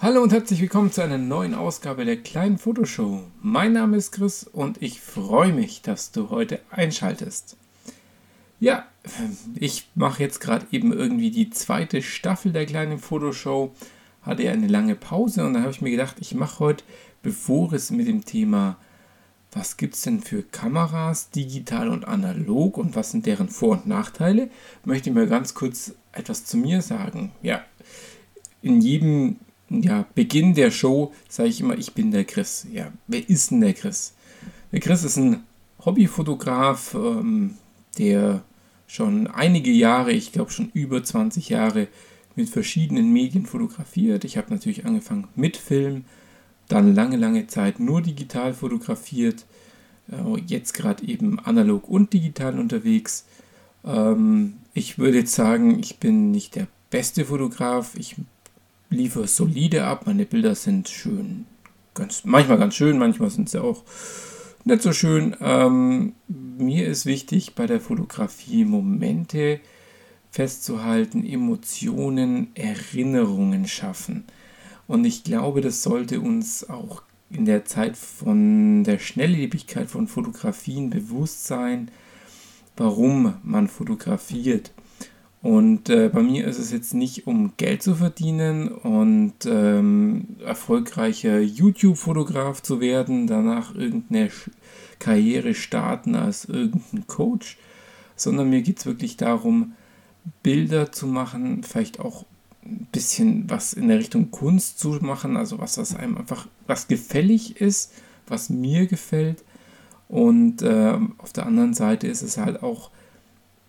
Hallo und herzlich willkommen zu einer neuen Ausgabe der kleinen Fotoshow. Mein Name ist Chris und ich freue mich, dass du heute einschaltest. Ja, ich mache jetzt gerade eben irgendwie die zweite Staffel der kleinen Fotoshow. Hatte ja eine lange Pause und da habe ich mir gedacht, ich mache heute, bevor es mit dem Thema, was gibt es denn für Kameras, digital und analog und was sind deren Vor- und Nachteile, möchte ich mal ganz kurz etwas zu mir sagen. Ja, in jedem ja, Beginn der Show sage ich immer, ich bin der Chris. Ja, wer ist denn der Chris? Der Chris ist ein Hobbyfotograf, ähm, der schon einige Jahre, ich glaube schon über 20 Jahre, mit verschiedenen Medien fotografiert. Ich habe natürlich angefangen mit Film, dann lange, lange Zeit nur digital fotografiert, äh, jetzt gerade eben analog und digital unterwegs. Ähm, ich würde jetzt sagen, ich bin nicht der beste Fotograf, ich liefere solide ab. Meine Bilder sind schön, ganz, manchmal ganz schön, manchmal sind sie auch nicht so schön. Ähm, mir ist wichtig bei der Fotografie Momente festzuhalten, Emotionen, Erinnerungen schaffen. Und ich glaube, das sollte uns auch in der Zeit von der Schnelllebigkeit von Fotografien bewusst sein, warum man fotografiert. Und äh, bei mir ist es jetzt nicht, um Geld zu verdienen und ähm, erfolgreicher YouTube-Fotograf zu werden, danach irgendeine Karriere starten als irgendein Coach, sondern mir geht es wirklich darum, Bilder zu machen, vielleicht auch ein bisschen was in der Richtung Kunst zu machen, also was das einem einfach, was gefällig ist, was mir gefällt. Und äh, auf der anderen Seite ist es halt auch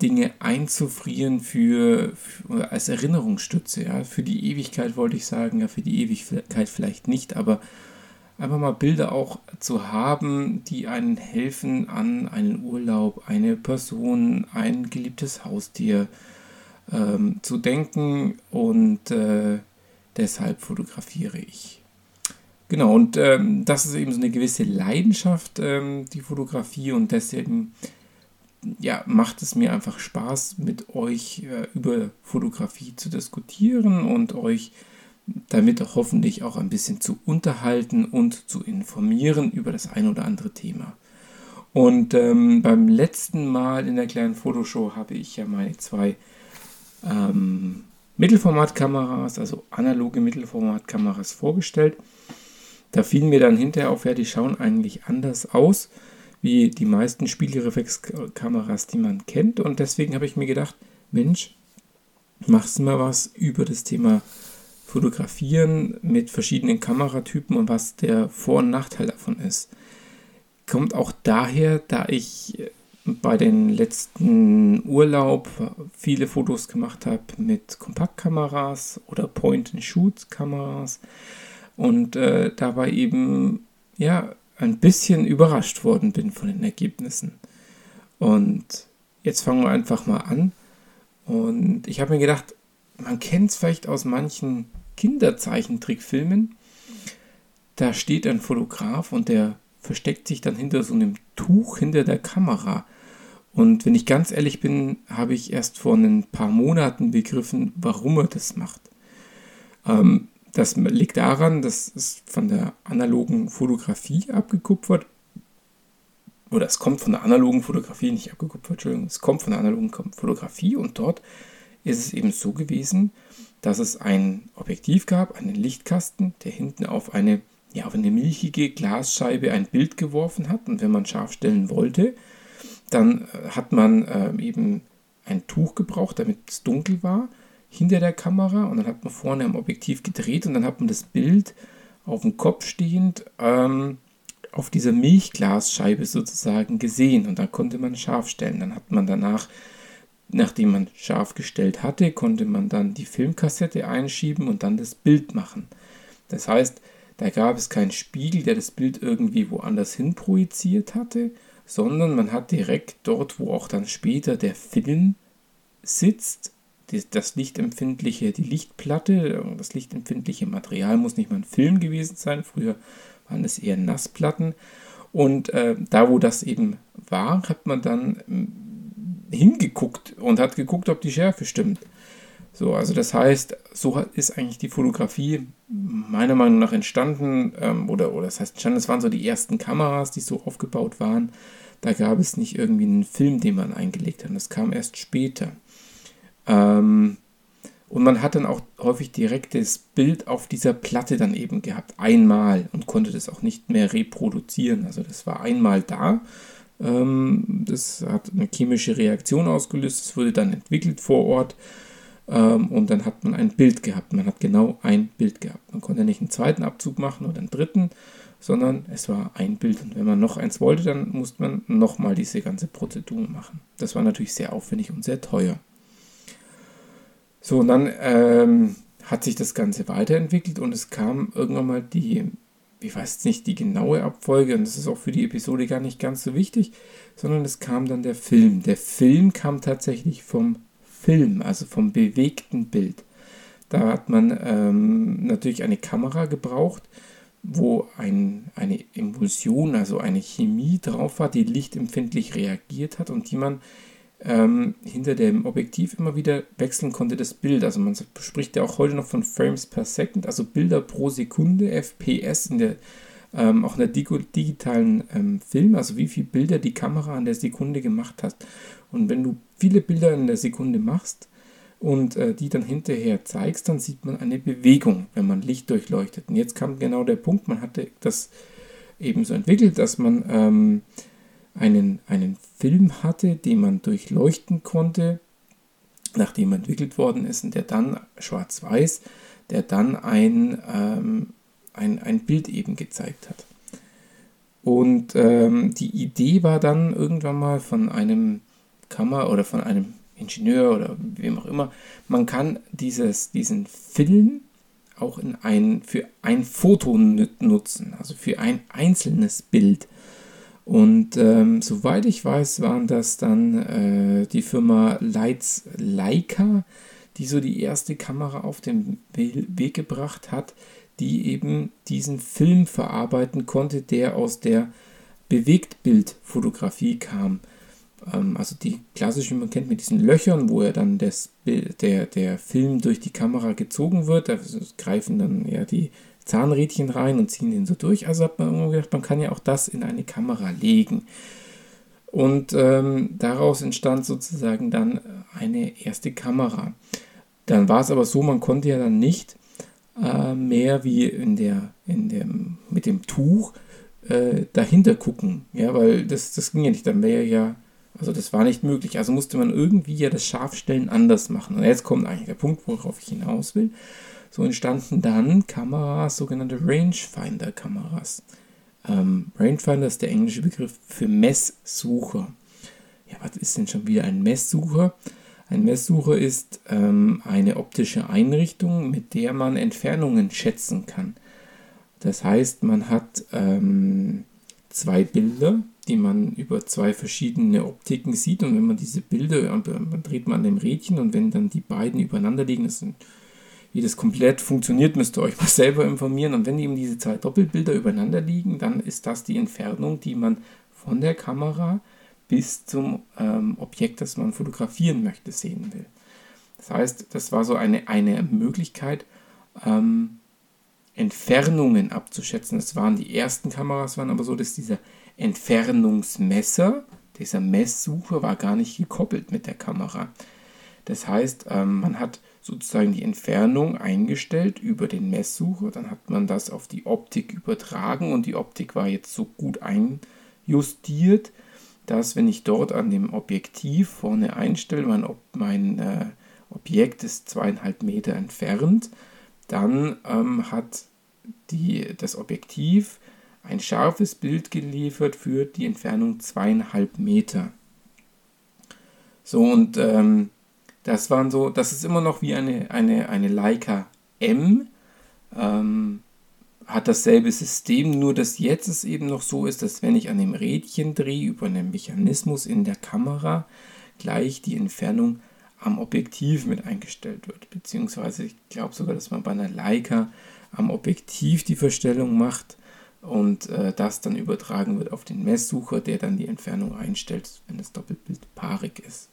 Dinge einzufrieren für, für, als Erinnerungsstütze, ja, für die Ewigkeit wollte ich sagen, ja, für die Ewigkeit vielleicht nicht, aber einfach mal Bilder auch zu haben, die einen helfen an einen Urlaub, eine Person, ein geliebtes Haustier ähm, zu denken und äh, deshalb fotografiere ich. Genau, und ähm, das ist eben so eine gewisse Leidenschaft, ähm, die Fotografie und deswegen ja, macht es mir einfach Spaß, mit euch äh, über Fotografie zu diskutieren und euch damit hoffentlich auch ein bisschen zu unterhalten und zu informieren über das ein oder andere Thema. Und ähm, beim letzten Mal in der kleinen Fotoshow habe ich ja meine zwei ähm, Mittelformatkameras, also analoge Mittelformatkameras vorgestellt. Da fiel mir dann hinterher auf, ja, die schauen eigentlich anders aus wie die meisten Spiegelreflexkameras, die man kennt. Und deswegen habe ich mir gedacht, Mensch, machst du mal was über das Thema Fotografieren mit verschiedenen Kameratypen und was der Vor- und Nachteil davon ist. Kommt auch daher, da ich bei den letzten Urlaub viele Fotos gemacht habe mit Kompaktkameras oder Point-and-Shoot-Kameras und äh, dabei eben ja ein bisschen überrascht worden bin von den Ergebnissen. Und jetzt fangen wir einfach mal an. Und ich habe mir gedacht, man kennt es vielleicht aus manchen Kinderzeichentrickfilmen. Da steht ein Fotograf und der versteckt sich dann hinter so einem Tuch hinter der Kamera. Und wenn ich ganz ehrlich bin, habe ich erst vor ein paar Monaten begriffen, warum er das macht. Ähm, das liegt daran, dass es von der analogen Fotografie abgekupfert oder es kommt von der analogen Fotografie, nicht abgekupfert, Entschuldigung, es kommt von der analogen Fotografie und dort ist es eben so gewesen, dass es ein Objektiv gab, einen Lichtkasten, der hinten auf eine, ja, auf eine milchige Glasscheibe ein Bild geworfen hat. Und wenn man scharf stellen wollte, dann äh, hat man äh, eben ein Tuch gebraucht, damit es dunkel war hinter der Kamera und dann hat man vorne am Objektiv gedreht und dann hat man das Bild auf dem Kopf stehend ähm, auf dieser Milchglasscheibe sozusagen gesehen und dann konnte man scharf stellen. Dann hat man danach, nachdem man scharf gestellt hatte, konnte man dann die Filmkassette einschieben und dann das Bild machen. Das heißt, da gab es keinen Spiegel, der das Bild irgendwie woanders hin projiziert hatte, sondern man hat direkt dort, wo auch dann später der Film sitzt, das lichtempfindliche, die Lichtplatte, das lichtempfindliche Material muss nicht mal ein Film gewesen sein. Früher waren es eher Nassplatten. Und äh, da, wo das eben war, hat man dann hm, hingeguckt und hat geguckt, ob die Schärfe stimmt. So, also das heißt, so ist eigentlich die Fotografie meiner Meinung nach entstanden, ähm, oder, oder das heißt entstanden, es waren so die ersten Kameras, die so aufgebaut waren. Da gab es nicht irgendwie einen Film, den man eingelegt hat. Das kam erst später. Ähm, und man hat dann auch häufig direkt das Bild auf dieser Platte dann eben gehabt, einmal und konnte das auch nicht mehr reproduzieren. Also das war einmal da. Ähm, das hat eine chemische Reaktion ausgelöst, es wurde dann entwickelt vor Ort ähm, und dann hat man ein Bild gehabt. Man hat genau ein Bild gehabt. Man konnte nicht einen zweiten Abzug machen oder einen dritten, sondern es war ein Bild. Und wenn man noch eins wollte, dann musste man nochmal diese ganze Prozedur machen. Das war natürlich sehr aufwendig und sehr teuer. So, und dann ähm, hat sich das Ganze weiterentwickelt und es kam irgendwann mal die, ich weiß jetzt nicht die genaue Abfolge, und das ist auch für die Episode gar nicht ganz so wichtig, sondern es kam dann der Film. Der Film kam tatsächlich vom Film, also vom bewegten Bild. Da hat man ähm, natürlich eine Kamera gebraucht, wo ein, eine Emulsion, also eine Chemie drauf war, die lichtempfindlich reagiert hat und die man ähm, hinter dem Objektiv immer wieder wechseln konnte, das Bild. Also man spricht ja auch heute noch von Frames per Second, also Bilder pro Sekunde, FPS in der, ähm, auch in der digitalen ähm, Film, also wie viele Bilder die Kamera an der Sekunde gemacht hat. Und wenn du viele Bilder in der Sekunde machst und äh, die dann hinterher zeigst, dann sieht man eine Bewegung, wenn man Licht durchleuchtet. Und jetzt kam genau der Punkt, man hatte das eben so entwickelt, dass man ähm, einen, einen Film hatte, den man durchleuchten konnte, nachdem er entwickelt worden ist und der dann schwarz-weiß, der dann ein, ähm, ein, ein Bild eben gezeigt hat. Und ähm, die Idee war dann irgendwann mal von einem Kammer oder von einem Ingenieur oder wem auch immer, man kann dieses, diesen Film auch in ein, für ein Foto nutzen, also für ein einzelnes Bild. Und ähm, soweit ich weiß, waren das dann äh, die Firma Lights Leica, die so die erste Kamera auf den Weg gebracht hat, die eben diesen Film verarbeiten konnte, der aus der Bewegtbildfotografie kam. Ähm, also die klassische, man kennt mit diesen Löchern, wo er dann das Bild, der, der Film durch die Kamera gezogen wird. Da greifen dann ja die Zahnrädchen rein und ziehen den so durch. Also hat man irgendwann gedacht, man kann ja auch das in eine Kamera legen. Und ähm, daraus entstand sozusagen dann eine erste Kamera. Dann war es aber so, man konnte ja dann nicht äh, mehr wie in der, in dem, mit dem Tuch äh, dahinter gucken. Ja, weil das, das ging ja nicht. Dann wäre ja, also das war nicht möglich. Also musste man irgendwie ja das Scharfstellen anders machen. Und jetzt kommt eigentlich der Punkt, worauf ich hinaus will. So entstanden dann Kameras, sogenannte Rangefinder-Kameras. Ähm, Rangefinder ist der englische Begriff für Messsucher. Ja, was ist denn schon wieder ein Messsucher? Ein Messsucher ist ähm, eine optische Einrichtung, mit der man Entfernungen schätzen kann. Das heißt, man hat ähm, zwei Bilder, die man über zwei verschiedene Optiken sieht. Und wenn man diese Bilder, dann dreht man an dem Rädchen und wenn dann die beiden übereinander liegen, das sind wie das komplett funktioniert, müsst ihr euch mal selber informieren. Und wenn eben diese zwei Doppelbilder übereinander liegen, dann ist das die Entfernung, die man von der Kamera bis zum ähm, Objekt, das man fotografieren möchte, sehen will. Das heißt, das war so eine, eine Möglichkeit, ähm, Entfernungen abzuschätzen. Das waren die ersten Kameras, waren aber so, dass dieser Entfernungsmesser, dieser Messsucher war gar nicht gekoppelt mit der Kamera. Das heißt, ähm, man hat sozusagen die Entfernung eingestellt über den Messsucher. Dann hat man das auf die Optik übertragen und die Optik war jetzt so gut einjustiert, dass wenn ich dort an dem Objektiv vorne einstelle, mein, Ob mein äh, Objekt ist zweieinhalb Meter entfernt, dann ähm, hat die, das Objektiv ein scharfes Bild geliefert für die Entfernung zweieinhalb Meter. So und ähm, das waren so, das ist immer noch wie eine, eine, eine Leica M. Ähm, hat dasselbe System, nur dass jetzt es eben noch so ist, dass wenn ich an dem Rädchen drehe, über einen Mechanismus in der Kamera, gleich die Entfernung am Objektiv mit eingestellt wird. Beziehungsweise ich glaube sogar, dass man bei einer Leica am Objektiv die Verstellung macht und äh, das dann übertragen wird auf den Messsucher, der dann die Entfernung einstellt, wenn das Doppelbild paarig ist.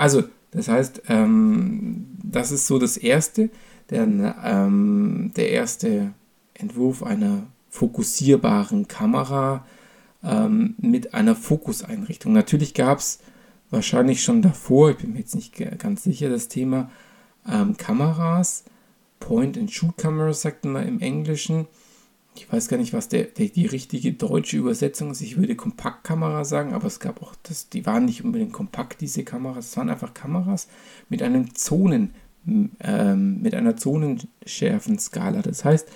Also, das heißt, ähm, das ist so das Erste, der, ähm, der erste Entwurf einer fokussierbaren Kamera ähm, mit einer Fokuseinrichtung. Natürlich gab es wahrscheinlich schon davor, ich bin mir jetzt nicht ganz sicher, das Thema ähm, Kameras, Point-and-Shoot-Cameras sagt man im Englischen. Ich weiß gar nicht, was der, der, die richtige deutsche Übersetzung ist. Ich würde Kompaktkamera sagen, aber es gab auch, das, die waren nicht unbedingt kompakt, diese Kameras. Es waren einfach Kameras mit einem Zonen, ähm, mit einer Zonenschärfenskala. Das heißt,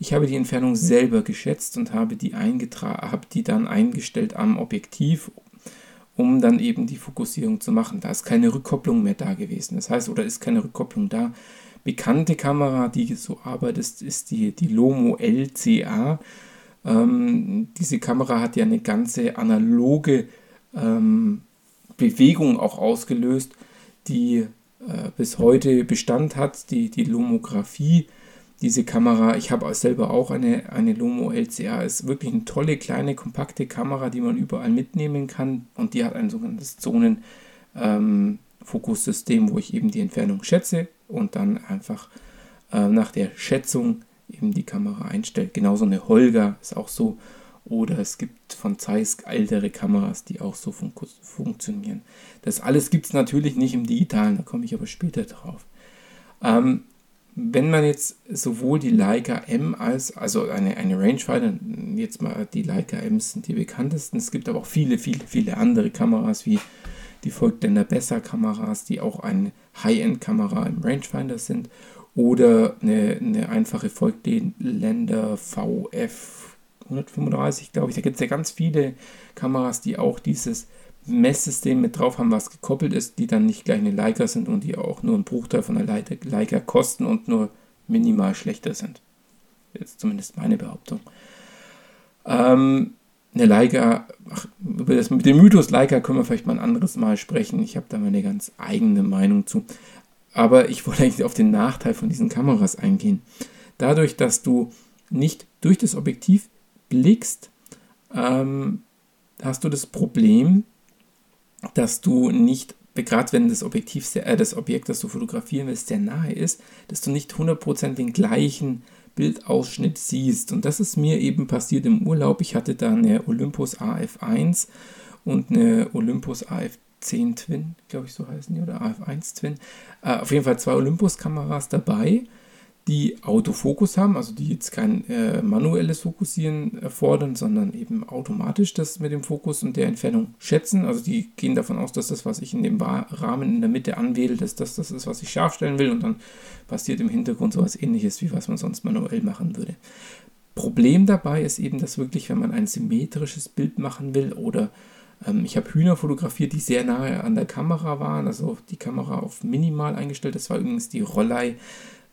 ich habe die Entfernung selber geschätzt und habe die, habe die dann eingestellt am Objektiv, um dann eben die Fokussierung zu machen. Da ist keine Rückkopplung mehr da gewesen. Das heißt, oder ist keine Rückkopplung da. Bekannte Kamera, die so arbeitet, ist die, die Lomo LCA. Ähm, diese Kamera hat ja eine ganze analoge ähm, Bewegung auch ausgelöst, die äh, bis heute Bestand hat, die, die Lomographie diese Kamera, ich habe selber auch eine, eine Lomo LCA, ist wirklich eine tolle, kleine, kompakte Kamera, die man überall mitnehmen kann und die hat ein sogenanntes Zonenfokussystem, ähm, wo ich eben die Entfernung schätze und dann einfach äh, nach der Schätzung eben die Kamera einstelle. Genauso eine Holger ist auch so oder es gibt von Zeiss ältere Kameras, die auch so fun funktionieren. Das alles gibt es natürlich nicht im Digitalen, da komme ich aber später drauf. Ähm, wenn man jetzt sowohl die Leica M als, also eine, eine Rangefinder, jetzt mal die Leica M sind die bekanntesten, es gibt aber auch viele, viele, viele andere Kameras wie die Volkländer Besser Kameras, die auch eine High-End-Kamera im Rangefinder sind oder eine, eine einfache Volkländer VF 135, glaube ich. Da gibt es ja ganz viele Kameras, die auch dieses Messsystem mit drauf haben, was gekoppelt ist, die dann nicht gleich eine Leica sind und die auch nur einen Bruchteil von einer Leica kosten und nur minimal schlechter sind. Jetzt zumindest meine Behauptung. Ähm, eine Leica, ach, über das mit dem Mythos Leica können wir vielleicht mal ein anderes Mal sprechen. Ich habe da meine ganz eigene Meinung zu. Aber ich wollte eigentlich auf den Nachteil von diesen Kameras eingehen. Dadurch, dass du nicht durch das Objektiv blickst, ähm, hast du das Problem, dass du nicht, gerade wenn das Objektiv, sehr, äh, das Objekt, das du fotografieren willst, sehr nahe ist, dass du nicht 100% den gleichen Bildausschnitt siehst. Und das ist mir eben passiert im Urlaub. Ich hatte da eine Olympus AF1 und eine Olympus AF10 Twin, glaube ich, so heißen die, oder AF1 Twin. Äh, auf jeden Fall zwei Olympus-Kameras dabei die Autofokus haben, also die jetzt kein äh, manuelles Fokussieren erfordern, sondern eben automatisch das mit dem Fokus und der Entfernung schätzen. Also die gehen davon aus, dass das, was ich in dem Rahmen in der Mitte anwähle, dass das das ist, was ich scharf stellen will und dann passiert im Hintergrund sowas ähnliches, wie was man sonst manuell machen würde. Problem dabei ist eben, dass wirklich, wenn man ein symmetrisches Bild machen will oder ähm, ich habe Hühner fotografiert, die sehr nahe an der Kamera waren, also die Kamera auf minimal eingestellt. Das war übrigens die Rollei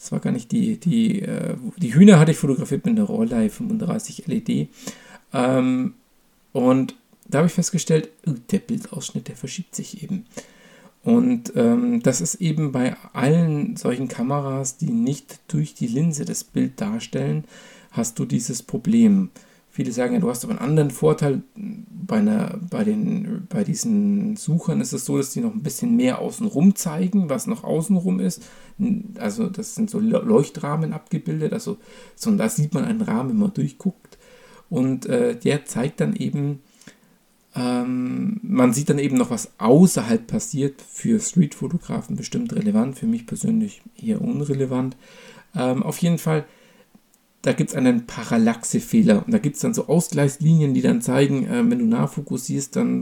das war gar nicht die, die, äh, die Hühner hatte ich fotografiert mit einer Rollei 35 LED. Ähm, und da habe ich festgestellt, oh, der Bildausschnitt, der verschiebt sich eben. Und ähm, das ist eben bei allen solchen Kameras, die nicht durch die Linse das Bild darstellen, hast du dieses Problem. Viele sagen ja, du hast aber einen anderen Vorteil. Bei, einer, bei, den, bei diesen Suchern ist es so, dass die noch ein bisschen mehr außenrum zeigen, was noch außenrum ist. Also das sind so Leuchtrahmen abgebildet. Also so, da sieht man einen Rahmen, wenn man durchguckt. Und äh, der zeigt dann eben, ähm, man sieht dann eben noch, was außerhalb passiert. Für Streetfotografen bestimmt relevant, für mich persönlich eher unrelevant. Ähm, auf jeden Fall da gibt es einen Parallaxefehler. Und da gibt es dann so Ausgleichslinien, die dann zeigen, äh, wenn du nachfokussierst, dann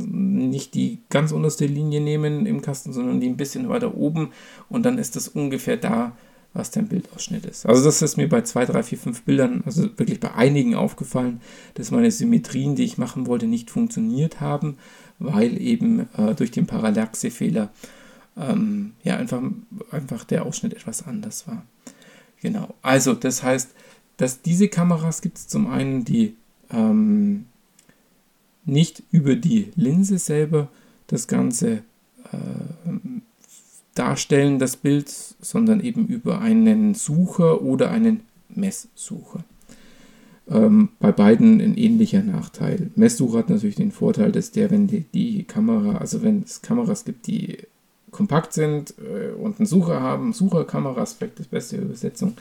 nicht die ganz unterste Linie nehmen im Kasten, sondern die ein bisschen weiter oben. Und dann ist das ungefähr da, was dein Bildausschnitt ist. Also das ist mir bei 2, 3, 4, 5 Bildern, also wirklich bei einigen aufgefallen, dass meine Symmetrien, die ich machen wollte, nicht funktioniert haben, weil eben äh, durch den Parallaxefehler ähm, ja einfach, einfach der Ausschnitt etwas anders war. Genau. Also das heißt, dass diese Kameras gibt es zum einen, die ähm, nicht über die Linse selber das Ganze äh, darstellen, das Bild, sondern eben über einen Sucher oder einen Messsucher. Ähm, bei beiden ein ähnlicher Nachteil. Messsucher hat natürlich den Vorteil, dass der, wenn die, die Kamera, also wenn es Kameras gibt, die kompakt sind äh, und einen Sucher haben. Sucherkameras, vielleicht das beste Übersetzung.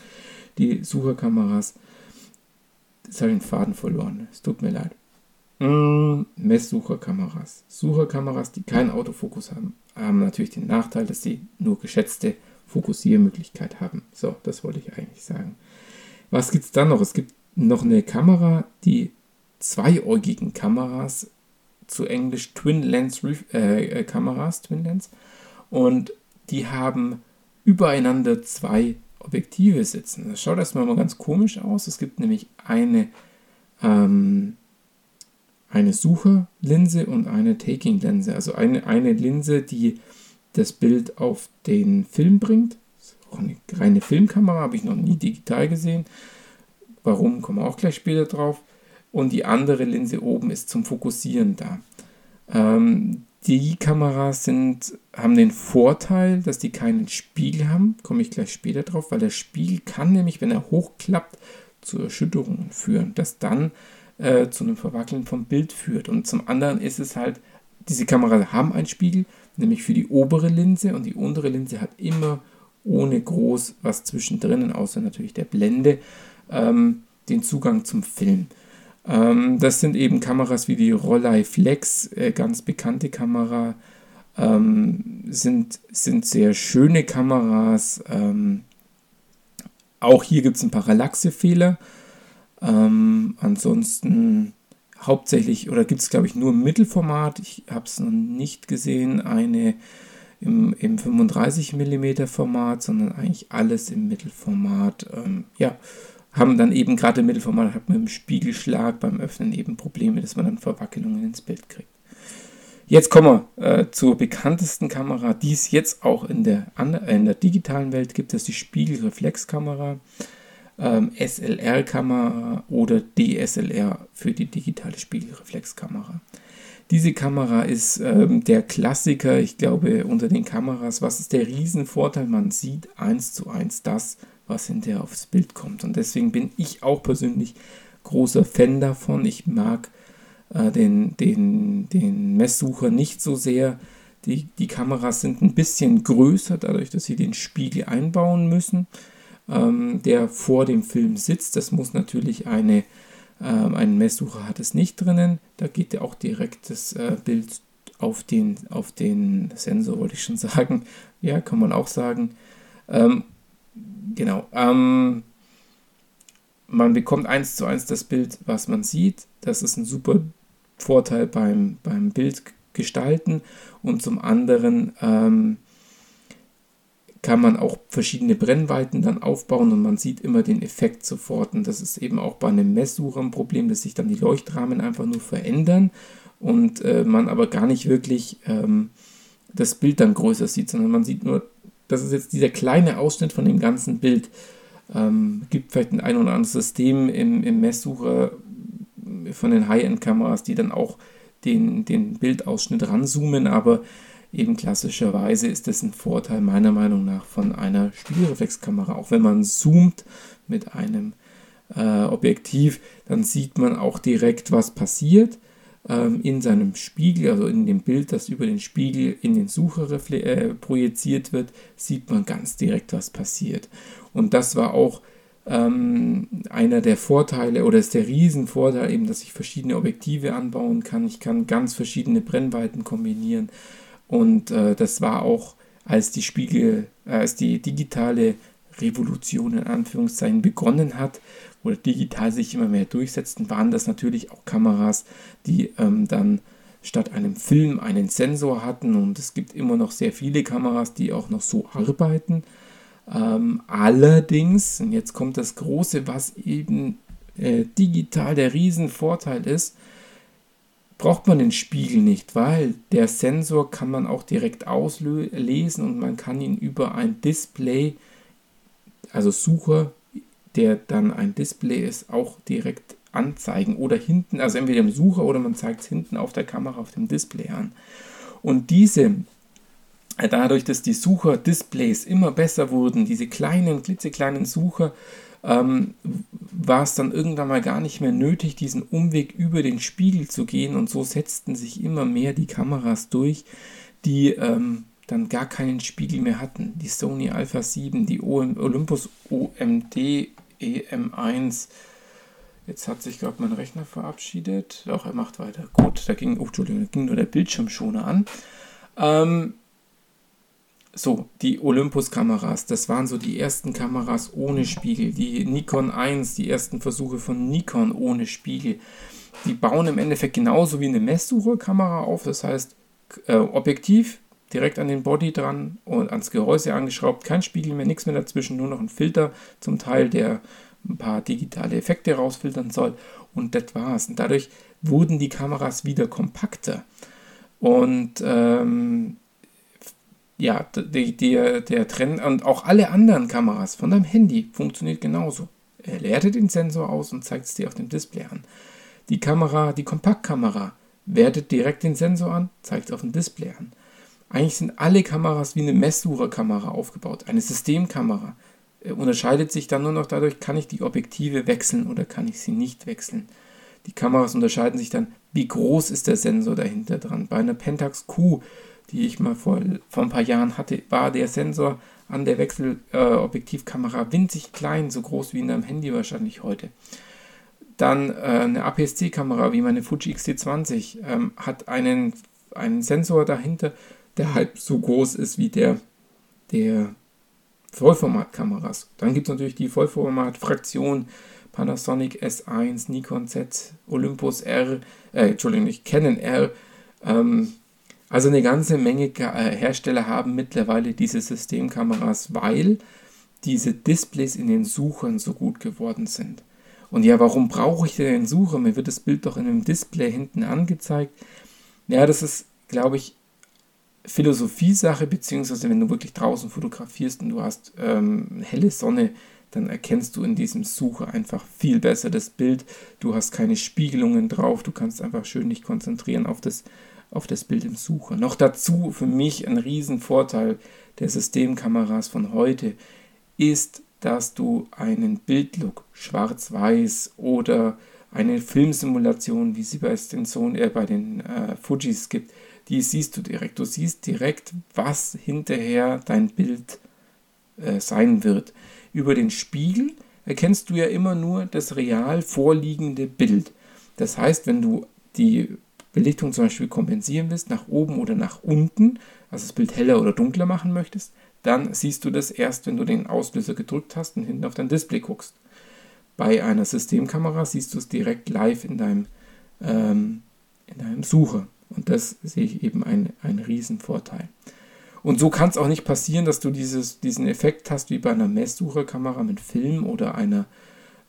Die Sucherkameras. Jetzt habe ich den Faden verloren. Es tut mir leid. Mm, Messsucherkameras. Sucherkameras, die keinen Autofokus haben, haben natürlich den Nachteil, dass sie nur geschätzte Fokussiermöglichkeit haben. So, das wollte ich eigentlich sagen. Was gibt es dann noch? Es gibt noch eine Kamera, die zweiäugigen Kameras, zu Englisch Twin Lens äh, äh, Kameras, Twin Lens, und die haben übereinander zwei Objektive sitzen. Das schaut erstmal mal ganz komisch aus. Es gibt nämlich eine, ähm, eine Sucherlinse und eine Taking-Linse. Also eine, eine Linse, die das Bild auf den Film bringt. Auch eine reine Filmkamera, habe ich noch nie digital gesehen. Warum, kommen wir auch gleich später drauf. Und die andere Linse oben ist zum Fokussieren da. Ähm, die Kameras sind, haben den Vorteil, dass die keinen Spiegel haben. Komme ich gleich später drauf, weil der Spiegel kann nämlich, wenn er hochklappt, zu Erschütterungen führen, das dann äh, zu einem Verwackeln vom Bild führt. Und zum anderen ist es halt, diese Kameras haben einen Spiegel, nämlich für die obere Linse und die untere Linse hat immer ohne groß was zwischendrin, außer natürlich der Blende, ähm, den Zugang zum Film. Ähm, das sind eben Kameras wie die Rollei Flex, äh, ganz bekannte Kamera, ähm, sind, sind sehr schöne Kameras. Ähm, auch hier gibt es ein Parallaxe-Fehler. Ähm, ansonsten hauptsächlich, oder gibt es glaube ich nur im Mittelformat, ich habe es noch nicht gesehen, eine im, im 35 mm Format, sondern eigentlich alles im Mittelformat. Ähm, ja, haben dann eben gerade im Mittelformat hat mit dem Spiegelschlag beim Öffnen eben Probleme, dass man dann Verwackelungen ins Bild kriegt. Jetzt kommen wir äh, zur bekanntesten Kamera, die es jetzt auch in der, in der digitalen Welt gibt, das ist die Spiegelreflexkamera, ähm, SLR-Kamera oder DSLR für die digitale Spiegelreflexkamera. Diese Kamera ist ähm, der Klassiker, ich glaube, unter den Kameras. Was ist der Riesenvorteil? Man sieht eins zu eins das, was hinterher aufs Bild kommt. Und deswegen bin ich auch persönlich großer Fan davon. Ich mag äh, den, den, den Messsucher nicht so sehr. Die, die Kameras sind ein bisschen größer, dadurch, dass sie den Spiegel einbauen müssen, ähm, der vor dem Film sitzt. Das muss natürlich eine, ähm, ein Messsucher hat es nicht drinnen. Da geht ja auch direkt das äh, Bild auf den, auf den Sensor, wollte ich schon sagen. Ja, kann man auch sagen. Ähm, Genau. Ähm, man bekommt eins zu eins das Bild, was man sieht. Das ist ein super Vorteil beim, beim Bild. Und zum anderen ähm, kann man auch verschiedene Brennweiten dann aufbauen und man sieht immer den Effekt sofort. Und das ist eben auch bei einem Messsucher ein Problem, dass sich dann die Leuchtrahmen einfach nur verändern und äh, man aber gar nicht wirklich ähm, das Bild dann größer sieht, sondern man sieht nur das ist jetzt dieser kleine Ausschnitt von dem ganzen Bild. Ähm, gibt vielleicht ein ein oder anderes System im, im Messsucher von den High-End-Kameras, die dann auch den, den Bildausschnitt ranzoomen, aber eben klassischerweise ist das ein Vorteil meiner Meinung nach von einer Spiegelreflexkamera. Auch wenn man zoomt mit einem äh, Objektiv, dann sieht man auch direkt, was passiert in seinem Spiegel, also in dem Bild, das über den Spiegel in den Sucher äh, projiziert wird, sieht man ganz direkt, was passiert. Und das war auch ähm, einer der Vorteile oder ist der Riesenvorteil eben, dass ich verschiedene Objektive anbauen kann. Ich kann ganz verschiedene Brennweiten kombinieren. Und äh, das war auch, als die Spiegel, äh, als die digitale Revolution in Anführungszeichen begonnen hat, oder digital sich immer mehr durchsetzten, waren das natürlich auch Kameras, die ähm, dann statt einem Film einen Sensor hatten. Und es gibt immer noch sehr viele Kameras, die auch noch so arbeiten. Ähm, allerdings, und jetzt kommt das Große, was eben äh, digital der Riesenvorteil ist, braucht man den Spiegel nicht, weil der Sensor kann man auch direkt auslesen und man kann ihn über ein Display, also Sucher, der dann ein Display ist, auch direkt anzeigen oder hinten, also entweder im Sucher oder man zeigt es hinten auf der Kamera auf dem Display an. Und diese, äh, dadurch, dass die Sucher-Displays immer besser wurden, diese kleinen, klitzekleinen Sucher, ähm, war es dann irgendwann mal gar nicht mehr nötig, diesen Umweg über den Spiegel zu gehen und so setzten sich immer mehr die Kameras durch, die ähm, dann gar keinen Spiegel mehr hatten. Die Sony Alpha 7, die Olympus OMD EM1. Jetzt hat sich, glaube ich, mein Rechner verabschiedet. Doch, er macht weiter. Gut, da ging, oh, Entschuldigung, da ging nur der Bildschirmschoner an. Ähm, so, die Olympus-Kameras, das waren so die ersten Kameras ohne Spiegel. Die Nikon 1, die ersten Versuche von Nikon ohne Spiegel. Die bauen im Endeffekt genauso wie eine Messsucherkamera auf. Das heißt, äh, Objektiv direkt an den Body dran und ans Gehäuse angeschraubt, kein Spiegel mehr, nichts mehr dazwischen, nur noch ein Filter zum Teil, der ein paar digitale Effekte rausfiltern soll und das war's. Und dadurch wurden die Kameras wieder kompakter. Und ähm, ja, die, die, der Trend und auch alle anderen Kameras von deinem Handy funktioniert genauso. Er leerte den Sensor aus und zeigt es dir auf dem Display an. Die Kamera, die Kompaktkamera, wertet direkt den Sensor an, zeigt es auf dem Display an. Eigentlich sind alle Kameras wie eine Messsucherkamera aufgebaut. Eine Systemkamera äh, unterscheidet sich dann nur noch dadurch, kann ich die Objektive wechseln oder kann ich sie nicht wechseln. Die Kameras unterscheiden sich dann, wie groß ist der Sensor dahinter dran. Bei einer Pentax Q, die ich mal vor, vor ein paar Jahren hatte, war der Sensor an der Wechselobjektivkamera äh, winzig klein, so groß wie in einem Handy wahrscheinlich heute. Dann äh, eine APS-C-Kamera wie meine Fuji X-T20 ähm, hat einen, einen Sensor dahinter, der halb so groß ist wie der der Vollformatkameras. Dann gibt es natürlich die Vollformat-Fraktion Panasonic S1, Nikon Z, Olympus R, äh, Entschuldigung, nicht Canon R. Ähm, also eine ganze Menge äh, Hersteller haben mittlerweile diese Systemkameras, weil diese Displays in den Suchern so gut geworden sind. Und ja, warum brauche ich denn den Sucher? Mir wird das Bild doch in einem Display hinten angezeigt. Ja, das ist, glaube ich, Philosophie-Sache, beziehungsweise wenn du wirklich draußen fotografierst und du hast ähm, helle Sonne, dann erkennst du in diesem Sucher einfach viel besser das Bild. Du hast keine Spiegelungen drauf, du kannst einfach schön dich konzentrieren auf das, auf das Bild im Sucher. Noch dazu für mich ein Riesenvorteil der Systemkameras von heute ist, dass du einen Bildlook schwarz-weiß oder eine Filmsimulation, wie sie bei den, Sony, äh, bei den äh, Fujis gibt, die siehst du direkt. Du siehst direkt, was hinterher dein Bild äh, sein wird. Über den Spiegel erkennst du ja immer nur das real vorliegende Bild. Das heißt, wenn du die Belichtung zum Beispiel kompensieren willst, nach oben oder nach unten, also das Bild heller oder dunkler machen möchtest, dann siehst du das erst, wenn du den Auslöser gedrückt hast und hinten auf dein Display guckst. Bei einer Systemkamera siehst du es direkt live in deinem, ähm, in deinem Sucher. Und das sehe ich eben ein, ein Riesenvorteil. Und so kann es auch nicht passieren, dass du dieses, diesen Effekt hast wie bei einer Messsucherkamera mit Film oder einer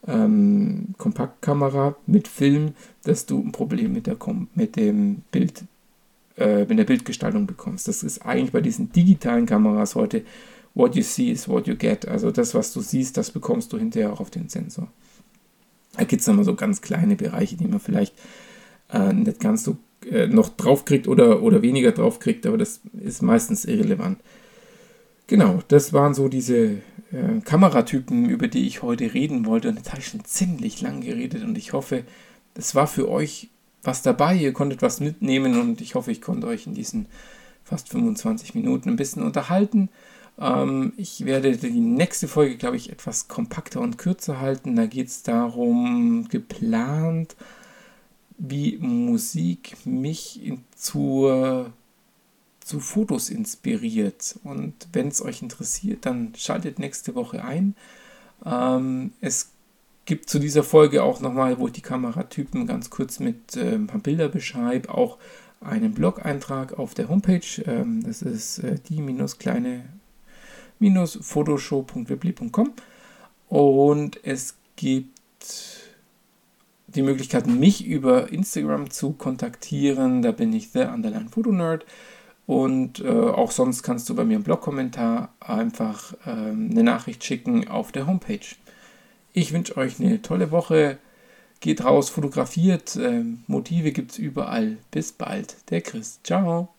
ähm, Kompaktkamera mit Film, dass du ein Problem mit, der, mit dem Bild, äh, mit der Bildgestaltung bekommst. Das ist eigentlich bei diesen digitalen Kameras heute, what you see is what you get. Also das, was du siehst, das bekommst du hinterher auch auf den Sensor. Da gibt es nochmal so ganz kleine Bereiche, die man vielleicht äh, nicht ganz so äh, noch draufkriegt oder, oder weniger draufkriegt, aber das ist meistens irrelevant. Genau, das waren so diese äh, Kameratypen, über die ich heute reden wollte. Und jetzt habe ich schon ziemlich lang geredet und ich hoffe, es war für euch was dabei. Ihr konntet was mitnehmen und ich hoffe, ich konnte euch in diesen fast 25 Minuten ein bisschen unterhalten. Ähm, ich werde die nächste Folge, glaube ich, etwas kompakter und kürzer halten. Da geht es darum, geplant wie Musik mich in, zur, zu Fotos inspiriert. Und wenn es euch interessiert, dann schaltet nächste Woche ein. Ähm, es gibt zu dieser Folge auch nochmal, wo ich die Kameratypen ganz kurz mit äh, ein paar Bilder beschreibe, auch einen Blog-Eintrag auf der Homepage. Ähm, das ist äh, die-kleine-photoshow.webly.com und es gibt die Möglichkeit, mich über Instagram zu kontaktieren. Da bin ich the underline Fotonerd. Und äh, auch sonst kannst du bei mir im Blog-Kommentar einfach ähm, eine Nachricht schicken auf der Homepage. Ich wünsche euch eine tolle Woche. Geht raus, fotografiert. Äh, Motive gibt es überall. Bis bald. Der Chris. Ciao.